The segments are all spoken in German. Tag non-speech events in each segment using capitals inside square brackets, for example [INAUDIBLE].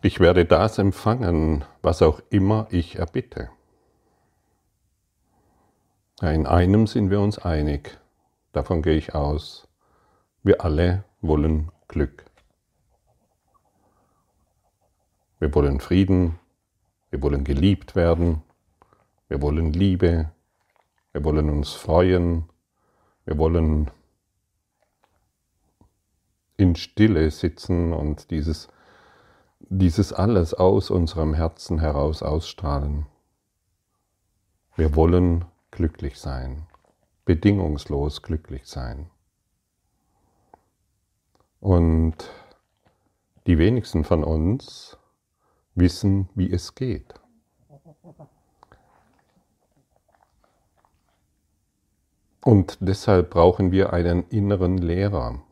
Ich werde das empfangen, was auch immer ich erbitte. In einem sind wir uns einig, davon gehe ich aus. Wir alle wollen Glück. Wir wollen Frieden, wir wollen geliebt werden, wir wollen Liebe, wir wollen uns freuen, wir wollen in Stille sitzen und dieses dieses alles aus unserem Herzen heraus ausstrahlen. Wir wollen glücklich sein, bedingungslos glücklich sein. Und die wenigsten von uns wissen, wie es geht. Und deshalb brauchen wir einen inneren Lehrer.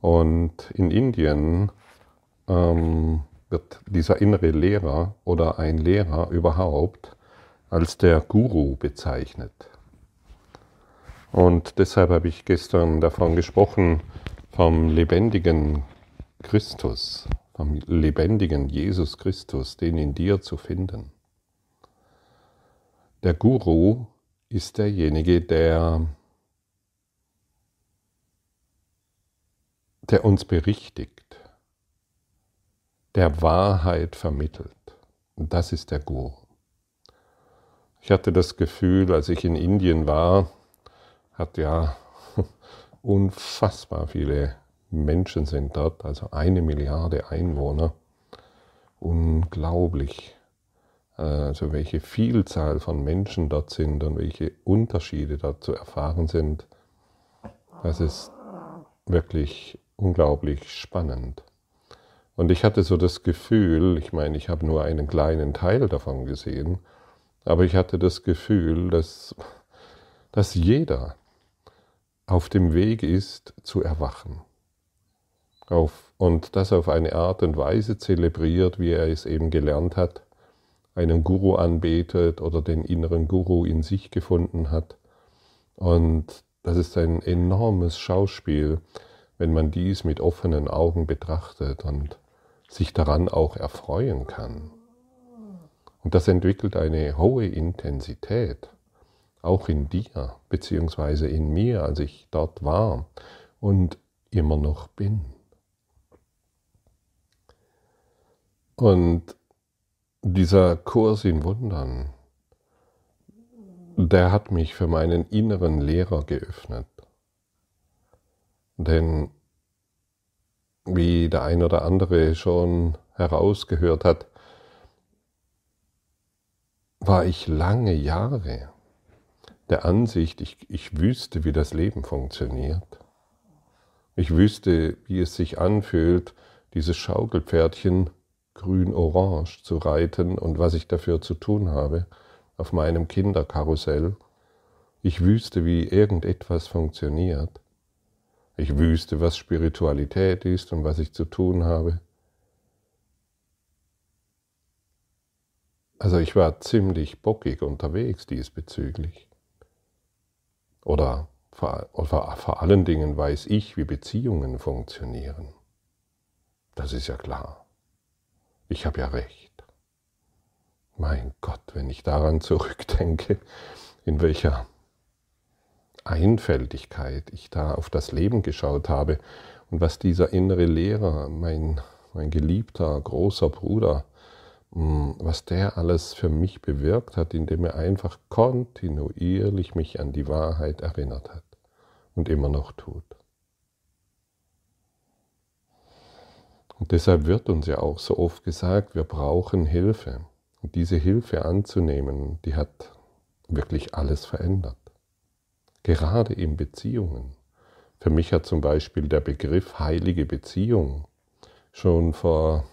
Und in Indien ähm, wird dieser innere Lehrer oder ein Lehrer überhaupt als der Guru bezeichnet. Und deshalb habe ich gestern davon gesprochen, vom lebendigen Christus, vom lebendigen Jesus Christus, den in dir zu finden. Der Guru ist derjenige, der, der uns berichtigt der Wahrheit vermittelt. Und das ist der Guru. Ich hatte das Gefühl, als ich in Indien war, hat ja [LAUGHS] unfassbar viele Menschen sind dort, also eine Milliarde Einwohner. Unglaublich. Also welche Vielzahl von Menschen dort sind und welche Unterschiede dort zu erfahren sind. Das ist wirklich unglaublich spannend. Und ich hatte so das Gefühl, ich meine, ich habe nur einen kleinen Teil davon gesehen, aber ich hatte das Gefühl, dass, dass jeder auf dem Weg ist zu erwachen. Auf, und das auf eine Art und Weise zelebriert, wie er es eben gelernt hat, einen Guru anbetet oder den inneren Guru in sich gefunden hat. Und das ist ein enormes Schauspiel, wenn man dies mit offenen Augen betrachtet und sich daran auch erfreuen kann. Und das entwickelt eine hohe Intensität, auch in dir, beziehungsweise in mir, als ich dort war und immer noch bin. Und dieser Kurs in Wundern, der hat mich für meinen inneren Lehrer geöffnet. Denn wie der ein oder andere schon herausgehört hat, war ich lange Jahre der Ansicht, ich, ich wüsste, wie das Leben funktioniert. Ich wüsste, wie es sich anfühlt, dieses Schaukelpferdchen grün-orange zu reiten und was ich dafür zu tun habe auf meinem Kinderkarussell. Ich wüsste, wie irgendetwas funktioniert. Ich wüsste, was Spiritualität ist und was ich zu tun habe. Also ich war ziemlich bockig unterwegs diesbezüglich. Oder vor, oder vor allen Dingen weiß ich, wie Beziehungen funktionieren. Das ist ja klar. Ich habe ja recht. Mein Gott, wenn ich daran zurückdenke, in welcher Einfältigkeit ich da auf das Leben geschaut habe und was dieser innere Lehrer, mein, mein geliebter großer Bruder, hm, was der alles für mich bewirkt hat, indem er einfach kontinuierlich mich an die Wahrheit erinnert hat und immer noch tut. Und deshalb wird uns ja auch so oft gesagt, wir brauchen Hilfe. Und diese Hilfe anzunehmen, die hat wirklich alles verändert gerade in Beziehungen. Für mich hat zum Beispiel der Begriff heilige Beziehung schon vor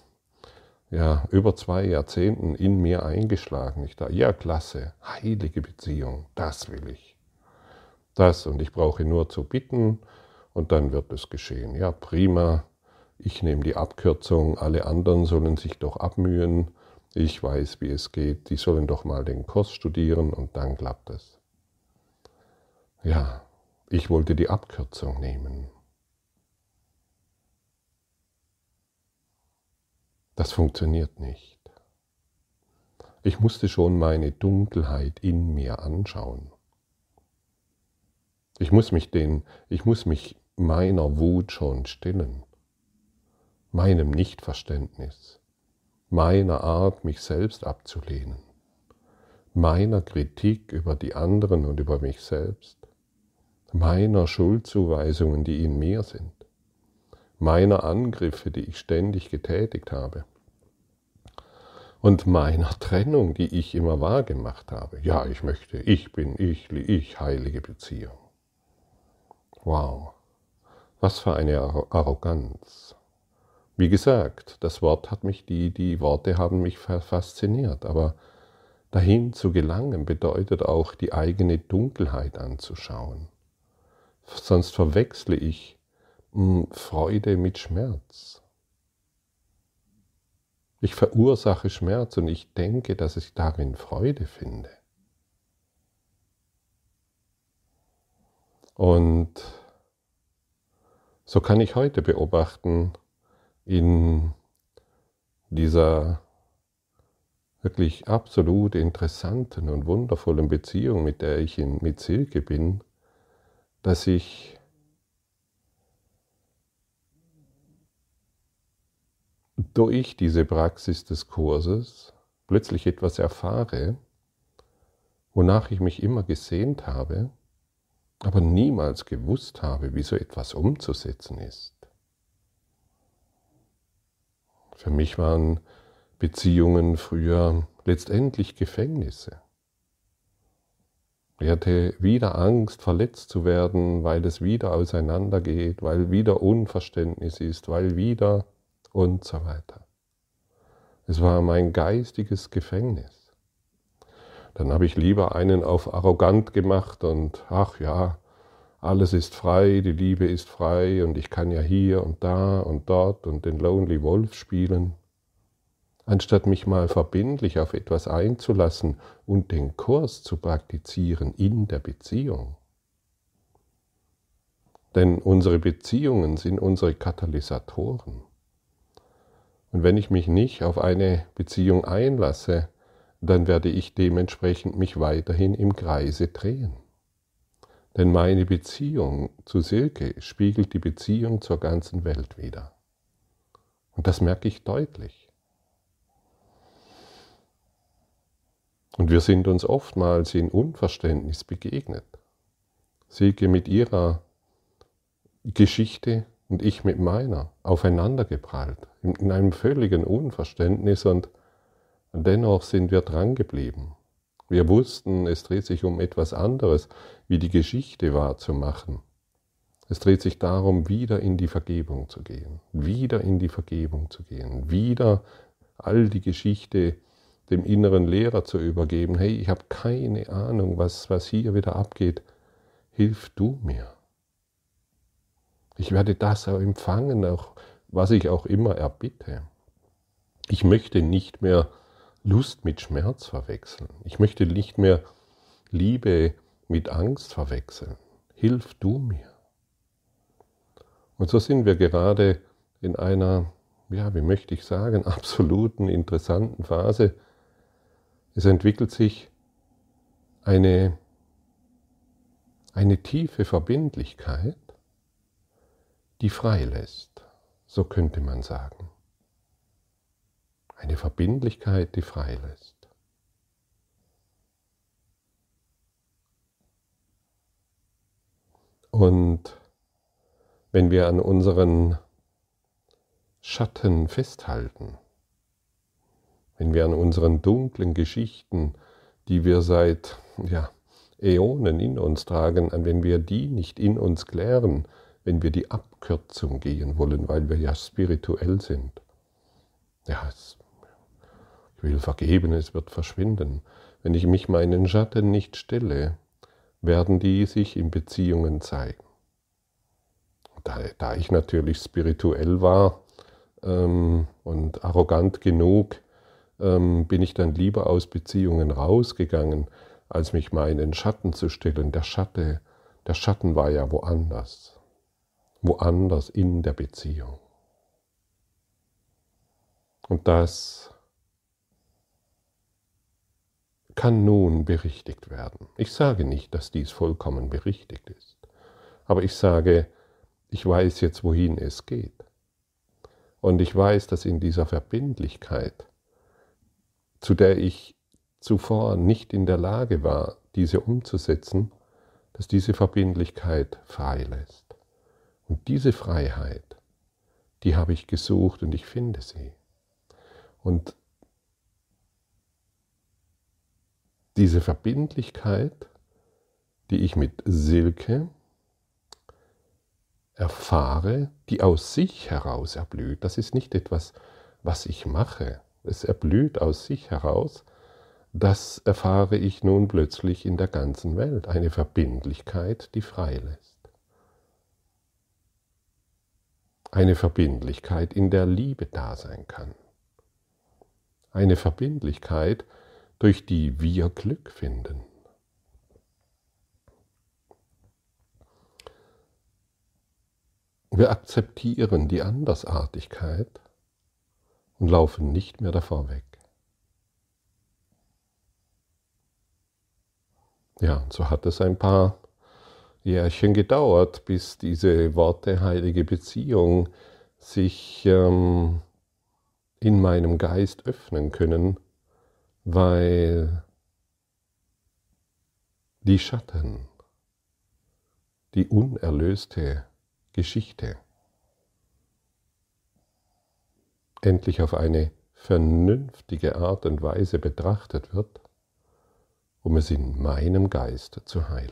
ja, über zwei Jahrzehnten in mir eingeschlagen. Ich dachte, ja, klasse, heilige Beziehung, das will ich. Das und ich brauche nur zu bitten und dann wird es geschehen. Ja, prima, ich nehme die Abkürzung, alle anderen sollen sich doch abmühen. Ich weiß, wie es geht, die sollen doch mal den Kurs studieren und dann klappt es. Ja, ich wollte die Abkürzung nehmen. Das funktioniert nicht. Ich musste schon meine Dunkelheit in mir anschauen. Ich muss mich den, ich muss mich meiner Wut schon stillen, meinem Nichtverständnis, meiner Art, mich selbst abzulehnen, meiner Kritik über die anderen und über mich selbst, meiner Schuldzuweisungen, die in mir sind, meiner Angriffe, die ich ständig getätigt habe und meiner Trennung, die ich immer wahrgemacht habe. Ja, ich möchte, ich bin ich, ich, heilige Beziehung. Wow, was für eine Arroganz. Wie gesagt, das Wort hat mich, die, die Worte haben mich fasziniert, aber dahin zu gelangen bedeutet auch, die eigene Dunkelheit anzuschauen. Sonst verwechsle ich hm, Freude mit Schmerz. Ich verursache Schmerz und ich denke, dass ich darin Freude finde. Und so kann ich heute beobachten, in dieser wirklich absolut interessanten und wundervollen Beziehung, mit der ich in, mit Silke bin, dass ich durch diese Praxis des Kurses plötzlich etwas erfahre, wonach ich mich immer gesehnt habe, aber niemals gewusst habe, wie so etwas umzusetzen ist. Für mich waren Beziehungen früher letztendlich Gefängnisse. Ich hatte wieder Angst, verletzt zu werden, weil es wieder auseinandergeht, weil wieder Unverständnis ist, weil wieder und so weiter. Es war mein geistiges Gefängnis. Dann habe ich lieber einen auf arrogant gemacht und ach ja, alles ist frei, die Liebe ist frei und ich kann ja hier und da und dort und den Lonely Wolf spielen, anstatt mich mal verbindlich auf etwas einzulassen und den Kurs zu praktizieren in der Beziehung. Denn unsere Beziehungen sind unsere Katalysatoren. Und wenn ich mich nicht auf eine Beziehung einlasse, dann werde ich dementsprechend mich weiterhin im Kreise drehen. Denn meine Beziehung zu Silke spiegelt die Beziehung zur ganzen Welt wider. Und das merke ich deutlich. Und wir sind uns oftmals in Unverständnis begegnet. Silke mit ihrer Geschichte und ich mit meiner aufeinandergeprallt, in einem völligen Unverständnis und dennoch sind wir drangeblieben. Wir wussten, es dreht sich um etwas anderes, wie die Geschichte wahrzumachen. Es dreht sich darum, wieder in die Vergebung zu gehen, wieder in die Vergebung zu gehen, wieder all die Geschichte dem inneren Lehrer zu übergeben. Hey, ich habe keine Ahnung, was, was hier wieder abgeht. Hilf du mir. Ich werde das auch empfangen, auch was ich auch immer erbitte. Ich möchte nicht mehr Lust mit Schmerz verwechseln. Ich möchte nicht mehr Liebe mit Angst verwechseln. Hilf du mir. Und so sind wir gerade in einer, ja, wie möchte ich sagen, [LAUGHS] absoluten interessanten Phase. Es entwickelt sich eine, eine tiefe Verbindlichkeit, die frei lässt, so könnte man sagen. Eine Verbindlichkeit, die frei lässt. Und wenn wir an unseren Schatten festhalten, wenn wir an unseren dunklen Geschichten, die wir seit ja, Äonen in uns tragen, wenn wir die nicht in uns klären, wenn wir die Abkürzung gehen wollen, weil wir ja spirituell sind. Ja, es ich will vergeben, es wird verschwinden. Wenn ich mich meinen Schatten nicht stelle, werden die sich in Beziehungen zeigen. Da, da ich natürlich spirituell war ähm, und arrogant genug, ähm, bin ich dann lieber aus Beziehungen rausgegangen, als mich meinen Schatten zu stellen. Der Schatte, der Schatten war ja woanders, woanders in der Beziehung. Und das kann nun berichtigt werden. Ich sage nicht, dass dies vollkommen berichtigt ist, aber ich sage, ich weiß jetzt, wohin es geht. Und ich weiß, dass in dieser Verbindlichkeit, zu der ich zuvor nicht in der Lage war, diese umzusetzen, dass diese Verbindlichkeit frei lässt. Und diese Freiheit, die habe ich gesucht und ich finde sie. Und diese Verbindlichkeit, die ich mit Silke erfahre, die aus sich heraus erblüht, das ist nicht etwas, was ich mache, es erblüht aus sich heraus, das erfahre ich nun plötzlich in der ganzen Welt, eine Verbindlichkeit, die frei lässt. Eine Verbindlichkeit, in der Liebe da sein kann. Eine Verbindlichkeit, durch die wir Glück finden. Wir akzeptieren die Andersartigkeit und laufen nicht mehr davor weg. Ja, so hat es ein paar Jährchen gedauert, bis diese Worte heilige Beziehung sich ähm, in meinem Geist öffnen können, weil die Schatten, die unerlöste Geschichte endlich auf eine vernünftige Art und Weise betrachtet wird, um es in meinem Geist zu heilen.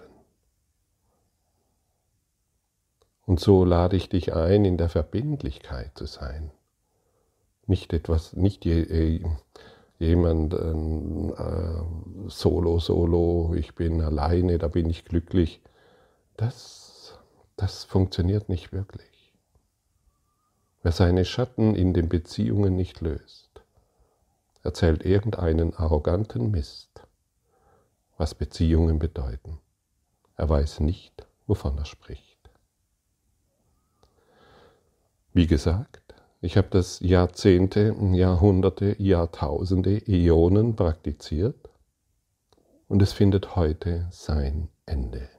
Und so lade ich dich ein, in der Verbindlichkeit zu sein. Nicht etwas, nicht äh, jemand äh, solo, solo, ich bin alleine, da bin ich glücklich. Das, das funktioniert nicht wirklich. Wer seine Schatten in den Beziehungen nicht löst, erzählt irgendeinen arroganten Mist, was Beziehungen bedeuten. Er weiß nicht, wovon er spricht. Wie gesagt, ich habe das Jahrzehnte, Jahrhunderte, Jahrtausende, Äonen praktiziert und es findet heute sein Ende.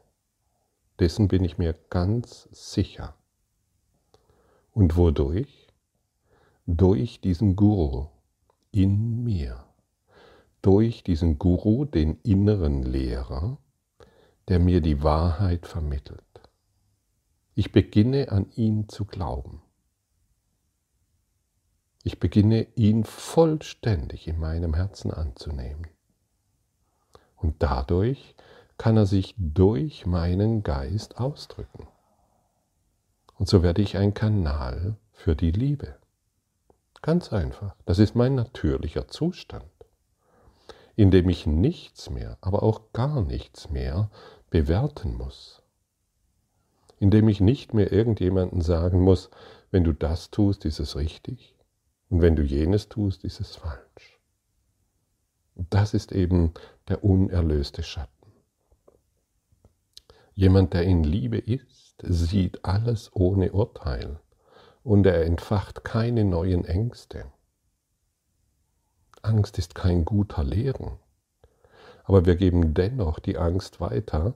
Dessen bin ich mir ganz sicher. Und wodurch? Durch diesen Guru in mir. Durch diesen Guru, den inneren Lehrer, der mir die Wahrheit vermittelt. Ich beginne an ihn zu glauben. Ich beginne ihn vollständig in meinem Herzen anzunehmen. Und dadurch kann er sich durch meinen Geist ausdrücken. Und so werde ich ein Kanal für die Liebe. Ganz einfach. Das ist mein natürlicher Zustand, in dem ich nichts mehr, aber auch gar nichts mehr bewerten muss. In dem ich nicht mehr irgendjemanden sagen muss, wenn du das tust, ist es richtig und wenn du jenes tust, ist es falsch. Das ist eben der unerlöste Schatten. Jemand, der in Liebe ist, sieht alles ohne Urteil und er entfacht keine neuen Ängste. Angst ist kein guter Lehren, aber wir geben dennoch die Angst weiter,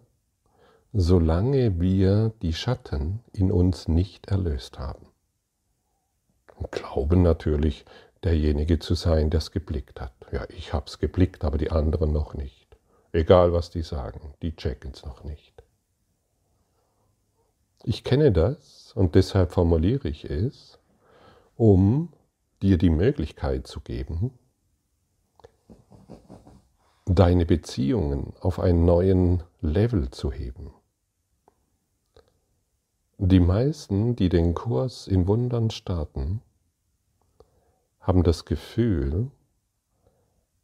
solange wir die Schatten in uns nicht erlöst haben und glauben natürlich, derjenige zu sein, der es geblickt hat. Ja, ich habe es geblickt, aber die anderen noch nicht. Egal, was die sagen, die checken es noch nicht. Ich kenne das und deshalb formuliere ich es, um dir die Möglichkeit zu geben, deine Beziehungen auf einen neuen Level zu heben. Die meisten, die den Kurs in Wundern starten, haben das Gefühl,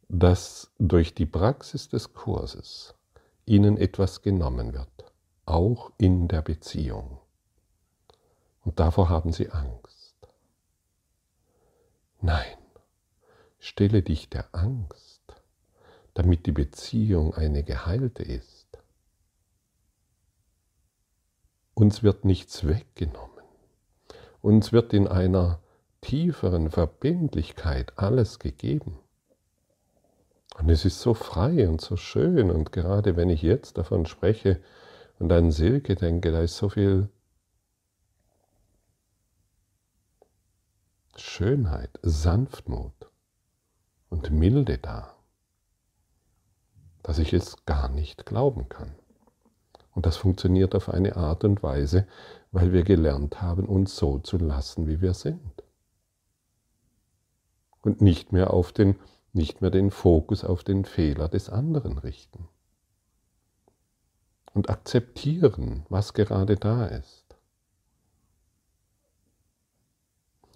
dass durch die Praxis des Kurses ihnen etwas genommen wird, auch in der Beziehung. Und davor haben sie Angst. Nein, stelle dich der Angst, damit die Beziehung eine geheilte ist. Uns wird nichts weggenommen. Uns wird in einer tieferen Verbindlichkeit alles gegeben. Und es ist so frei und so schön. Und gerade wenn ich jetzt davon spreche und an Silke denke, da ist so viel Schönheit, Sanftmut und Milde da, dass ich es gar nicht glauben kann. Und das funktioniert auf eine Art und Weise, weil wir gelernt haben, uns so zu lassen, wie wir sind. Und nicht mehr auf den nicht mehr den Fokus auf den Fehler des anderen richten. Und akzeptieren, was gerade da ist.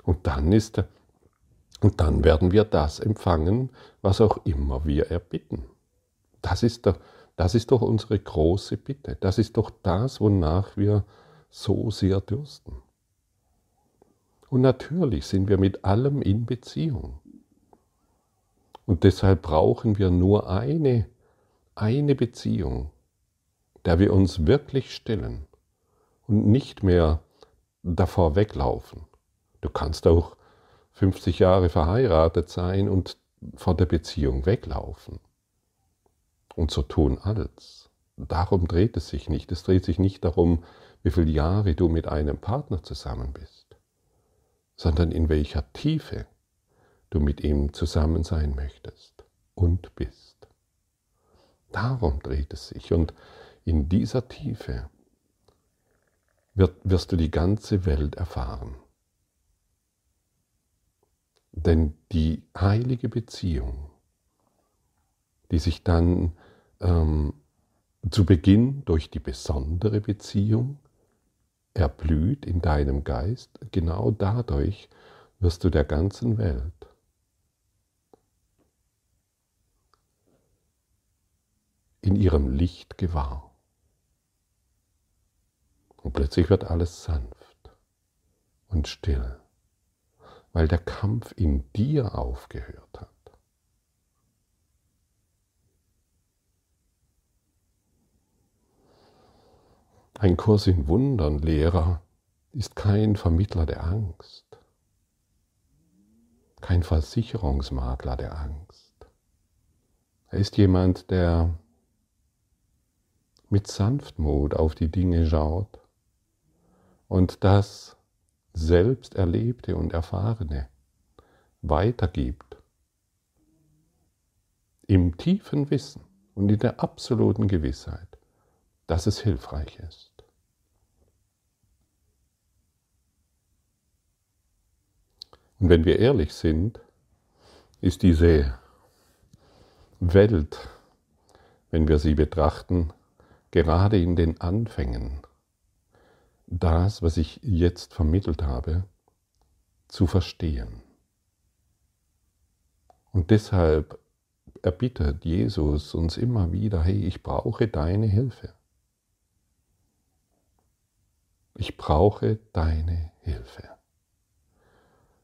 Und dann ist und dann werden wir das empfangen, was auch immer wir erbitten. Das ist, doch, das ist doch unsere große Bitte. Das ist doch das, wonach wir so sehr dürsten. Und natürlich sind wir mit allem in Beziehung. Und deshalb brauchen wir nur eine, eine Beziehung, der wir uns wirklich stellen und nicht mehr davor weglaufen. Du kannst auch 50 Jahre verheiratet sein und vor der Beziehung weglaufen und so tun alles. Darum dreht es sich nicht. Es dreht sich nicht darum, wie viele Jahre du mit einem Partner zusammen bist, sondern in welcher Tiefe du mit ihm zusammen sein möchtest und bist. Darum dreht es sich und in dieser Tiefe wirst du die ganze Welt erfahren. Denn die heilige Beziehung, die sich dann ähm, zu Beginn durch die besondere Beziehung erblüht in deinem Geist, genau dadurch wirst du der ganzen Welt in ihrem Licht gewahr. Und plötzlich wird alles sanft und still, weil der Kampf in dir aufgehört hat. Ein Kurs in Wundern, Lehrer, ist kein Vermittler der Angst, kein Versicherungsmakler der Angst. Er ist jemand, der mit Sanftmut auf die Dinge schaut und das selbst Erlebte und Erfahrene weitergibt. Im tiefen Wissen und in der absoluten Gewissheit, dass es hilfreich ist. Und wenn wir ehrlich sind, ist diese Welt, wenn wir sie betrachten, gerade in den Anfängen das, was ich jetzt vermittelt habe, zu verstehen. Und deshalb erbittet Jesus uns immer wieder, hey, ich brauche deine Hilfe. Ich brauche deine Hilfe.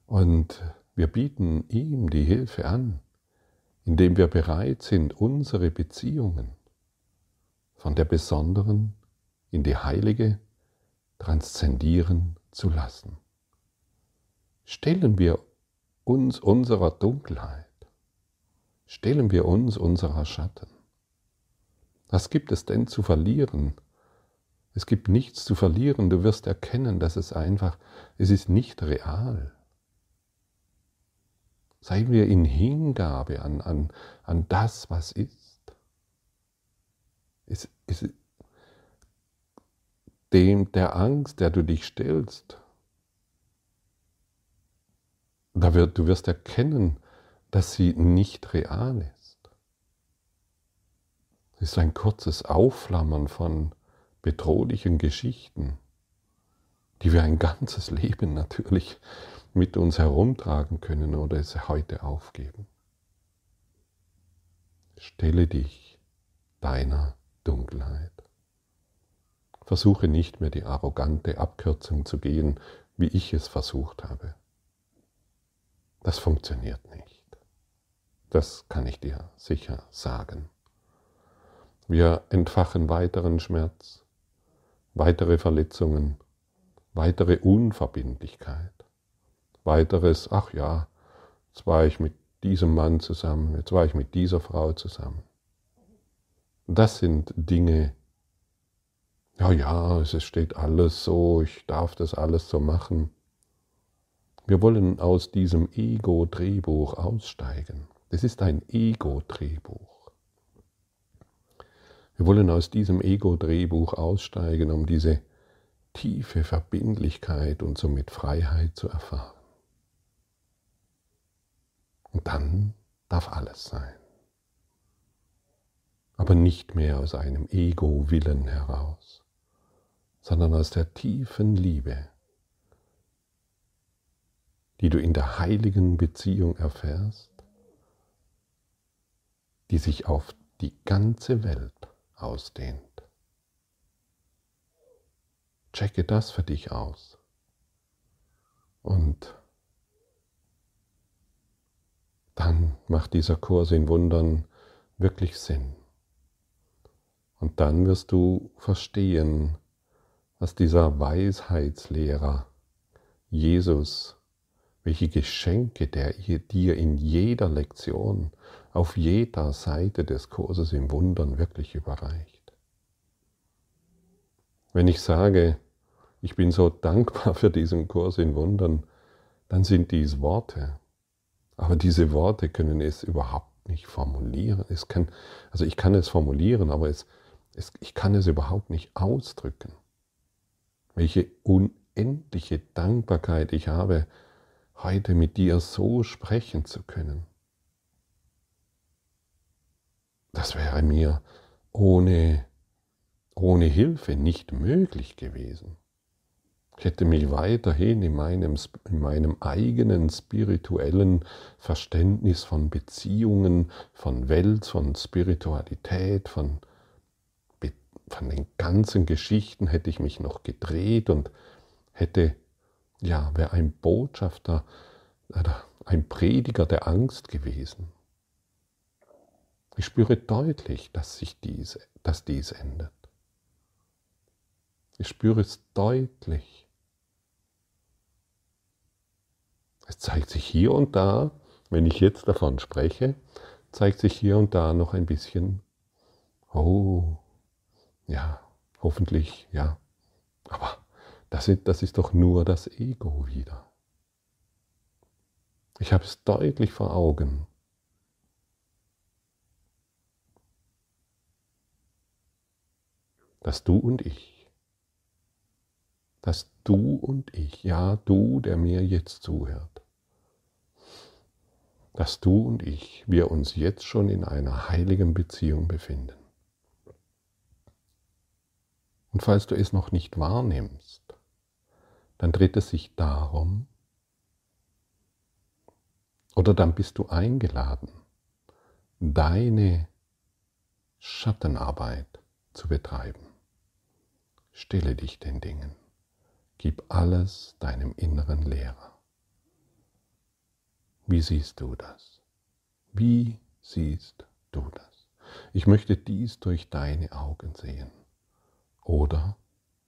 Und wir bieten ihm die Hilfe an, indem wir bereit sind, unsere Beziehungen von der besonderen in die heilige transzendieren zu lassen. Stellen wir uns unserer Dunkelheit, stellen wir uns unserer Schatten. Was gibt es denn zu verlieren? Es gibt nichts zu verlieren, du wirst erkennen, dass es einfach, es ist nicht real. Seien wir in Hingabe an, an, an das, was ist. Es, es, dem der Angst, der du dich stellst, da wird, du wirst erkennen, dass sie nicht real ist. Es ist ein kurzes Aufflammern von bedrohlichen Geschichten, die wir ein ganzes Leben natürlich mit uns herumtragen können oder es heute aufgeben. Stelle dich deiner Dunkelheit. Versuche nicht mehr die arrogante Abkürzung zu gehen, wie ich es versucht habe. Das funktioniert nicht. Das kann ich dir sicher sagen. Wir entfachen weiteren Schmerz, weitere Verletzungen, weitere Unverbindlichkeit, weiteres, ach ja, jetzt war ich mit diesem Mann zusammen, jetzt war ich mit dieser Frau zusammen. Das sind Dinge, ja, ja, es steht alles so, ich darf das alles so machen. Wir wollen aus diesem Ego-Drehbuch aussteigen. Das ist ein Ego-Drehbuch. Wir wollen aus diesem Ego-Drehbuch aussteigen, um diese tiefe Verbindlichkeit und somit Freiheit zu erfahren. Und dann darf alles sein. Aber nicht mehr aus einem Ego-Willen heraus, sondern aus der tiefen Liebe, die du in der heiligen Beziehung erfährst, die sich auf die ganze Welt ausdehnt. Checke das für dich aus. Und dann macht dieser Kurs in Wundern wirklich Sinn. Und dann wirst du verstehen, was dieser Weisheitslehrer Jesus, welche Geschenke der dir in jeder Lektion, auf jeder Seite des Kurses im Wundern wirklich überreicht. Wenn ich sage, ich bin so dankbar für diesen Kurs in Wundern, dann sind dies Worte. Aber diese Worte können es überhaupt nicht formulieren. Es kann, also ich kann es formulieren, aber es, es, ich kann es überhaupt nicht ausdrücken. Welche unendliche Dankbarkeit ich habe, heute mit dir so sprechen zu können. Das wäre mir ohne, ohne Hilfe nicht möglich gewesen. Ich hätte mich weiterhin in meinem, in meinem eigenen spirituellen Verständnis von Beziehungen, von Welt, von Spiritualität, von, von den ganzen Geschichten hätte ich mich noch gedreht und hätte, ja, wäre ein Botschafter, ein Prediger der Angst gewesen. Ich spüre deutlich, dass sich dies, dass dies endet. Ich spüre es deutlich. Es zeigt sich hier und da, wenn ich jetzt davon spreche, zeigt sich hier und da noch ein bisschen, oh, ja, hoffentlich, ja. Aber das ist, das ist doch nur das Ego wieder. Ich habe es deutlich vor Augen. Dass du und ich, dass du und ich, ja du, der mir jetzt zuhört, dass du und ich, wir uns jetzt schon in einer heiligen Beziehung befinden. Und falls du es noch nicht wahrnimmst, dann dreht es sich darum, oder dann bist du eingeladen, deine Schattenarbeit zu betreiben. Stille dich den Dingen, gib alles deinem inneren Lehrer. Wie siehst du das? Wie siehst du das? Ich möchte dies durch deine Augen sehen. Oder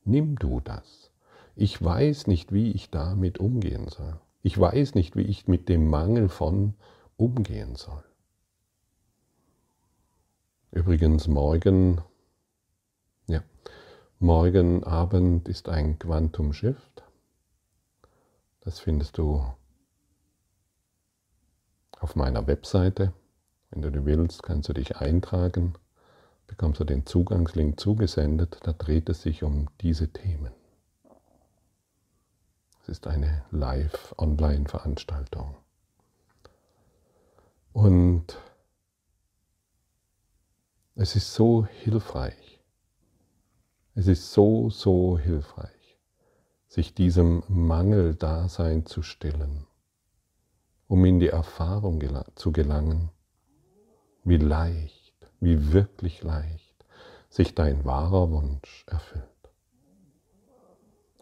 nimm du das. Ich weiß nicht, wie ich damit umgehen soll. Ich weiß nicht, wie ich mit dem Mangel von umgehen soll. Übrigens, morgen, ja, morgen Abend ist ein Quantum Shift. Das findest du auf meiner Webseite. Wenn du willst, kannst du dich eintragen, bekommst du den Zugangslink zugesendet, da dreht es sich um diese Themen. Es ist eine Live-Online-Veranstaltung. Und es ist so hilfreich, es ist so, so hilfreich, sich diesem Mangeldasein zu stellen um in die Erfahrung zu gelangen, wie leicht, wie wirklich leicht sich dein wahrer Wunsch erfüllt.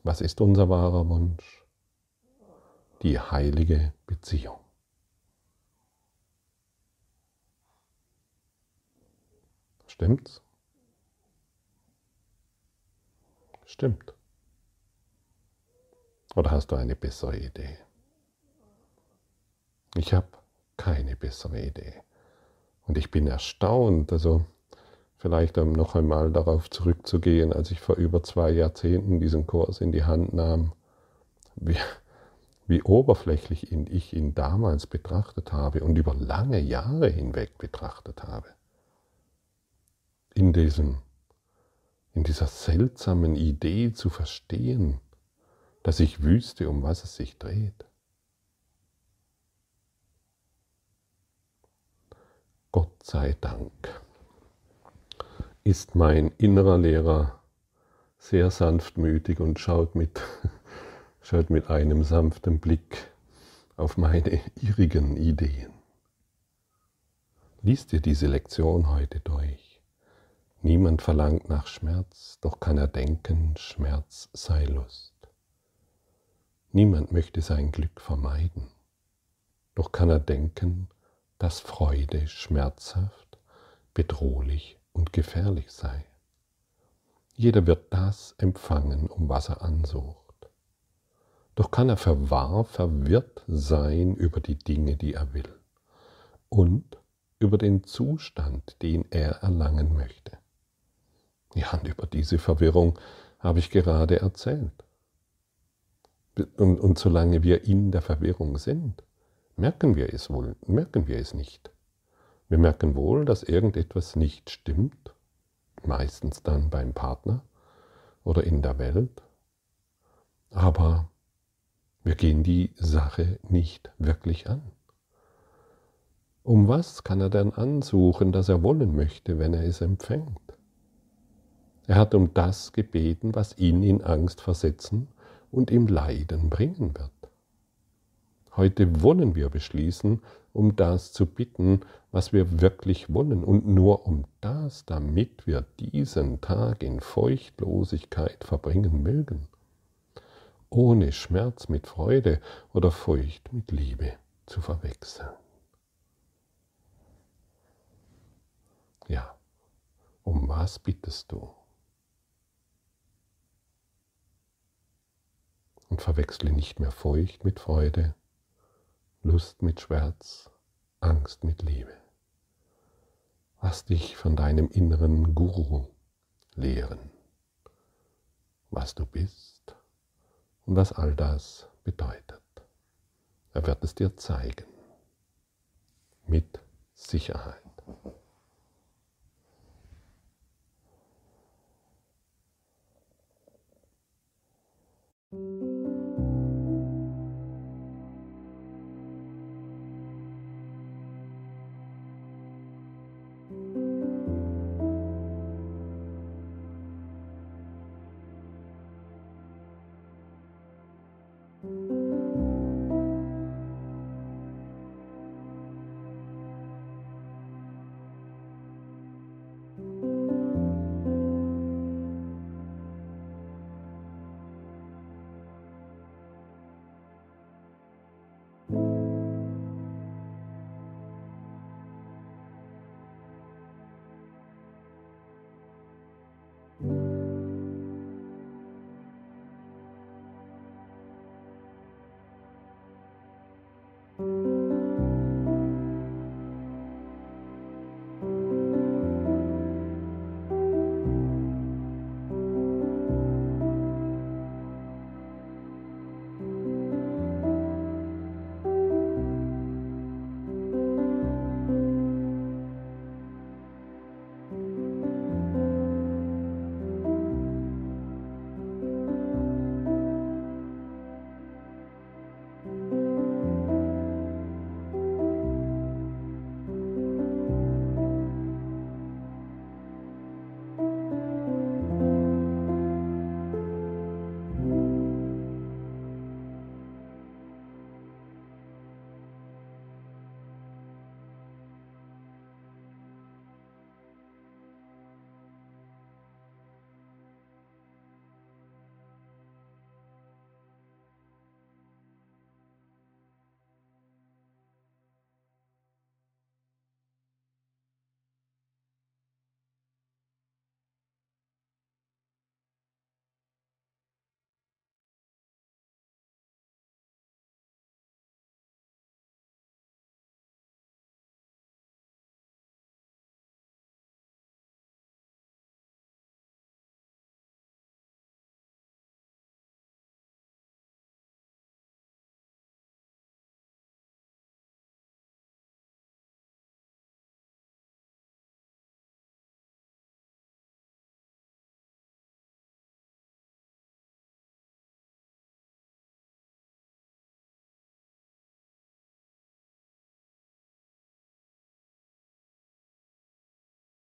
Was ist unser wahrer Wunsch? Die heilige Beziehung. Stimmt's? Stimmt. Oder hast du eine bessere Idee? Ich habe keine bessere Idee. Und ich bin erstaunt, also vielleicht um noch einmal darauf zurückzugehen, als ich vor über zwei Jahrzehnten diesen Kurs in die Hand nahm, wie, wie oberflächlich ihn, ich ihn damals betrachtet habe und über lange Jahre hinweg betrachtet habe. In, diesem, in dieser seltsamen Idee zu verstehen, dass ich wüsste, um was es sich dreht. Gott sei Dank ist mein innerer Lehrer sehr sanftmütig und schaut mit, [LAUGHS] schaut mit einem sanften Blick auf meine irrigen Ideen. Lies dir diese Lektion heute durch. Niemand verlangt nach Schmerz, doch kann er denken, Schmerz sei Lust. Niemand möchte sein Glück vermeiden, doch kann er denken, dass Freude schmerzhaft, bedrohlich und gefährlich sei. Jeder wird das empfangen, um was er ansucht. Doch kann er verwahr verwirrt sein über die Dinge, die er will und über den Zustand, den er erlangen möchte. Ja, und über diese Verwirrung habe ich gerade erzählt. Und, und solange wir in der Verwirrung sind, merken wir es wohl, merken wir es nicht. Wir merken wohl, dass irgendetwas nicht stimmt, meistens dann beim Partner oder in der Welt, aber wir gehen die Sache nicht wirklich an. Um was kann er denn ansuchen, das er wollen möchte, wenn er es empfängt? Er hat um das gebeten, was ihn in Angst versetzen und ihm Leiden bringen wird. Heute wollen wir beschließen, um das zu bitten, was wir wirklich wollen und nur um das, damit wir diesen Tag in Feuchtlosigkeit verbringen mögen, ohne Schmerz mit Freude oder Feucht mit Liebe zu verwechseln. Ja, um was bittest du? Und verwechsle nicht mehr Feucht mit Freude, Lust mit Schmerz, Angst mit Liebe. Lass dich von deinem inneren Guru lehren, was du bist und was all das bedeutet. Er wird es dir zeigen, mit Sicherheit.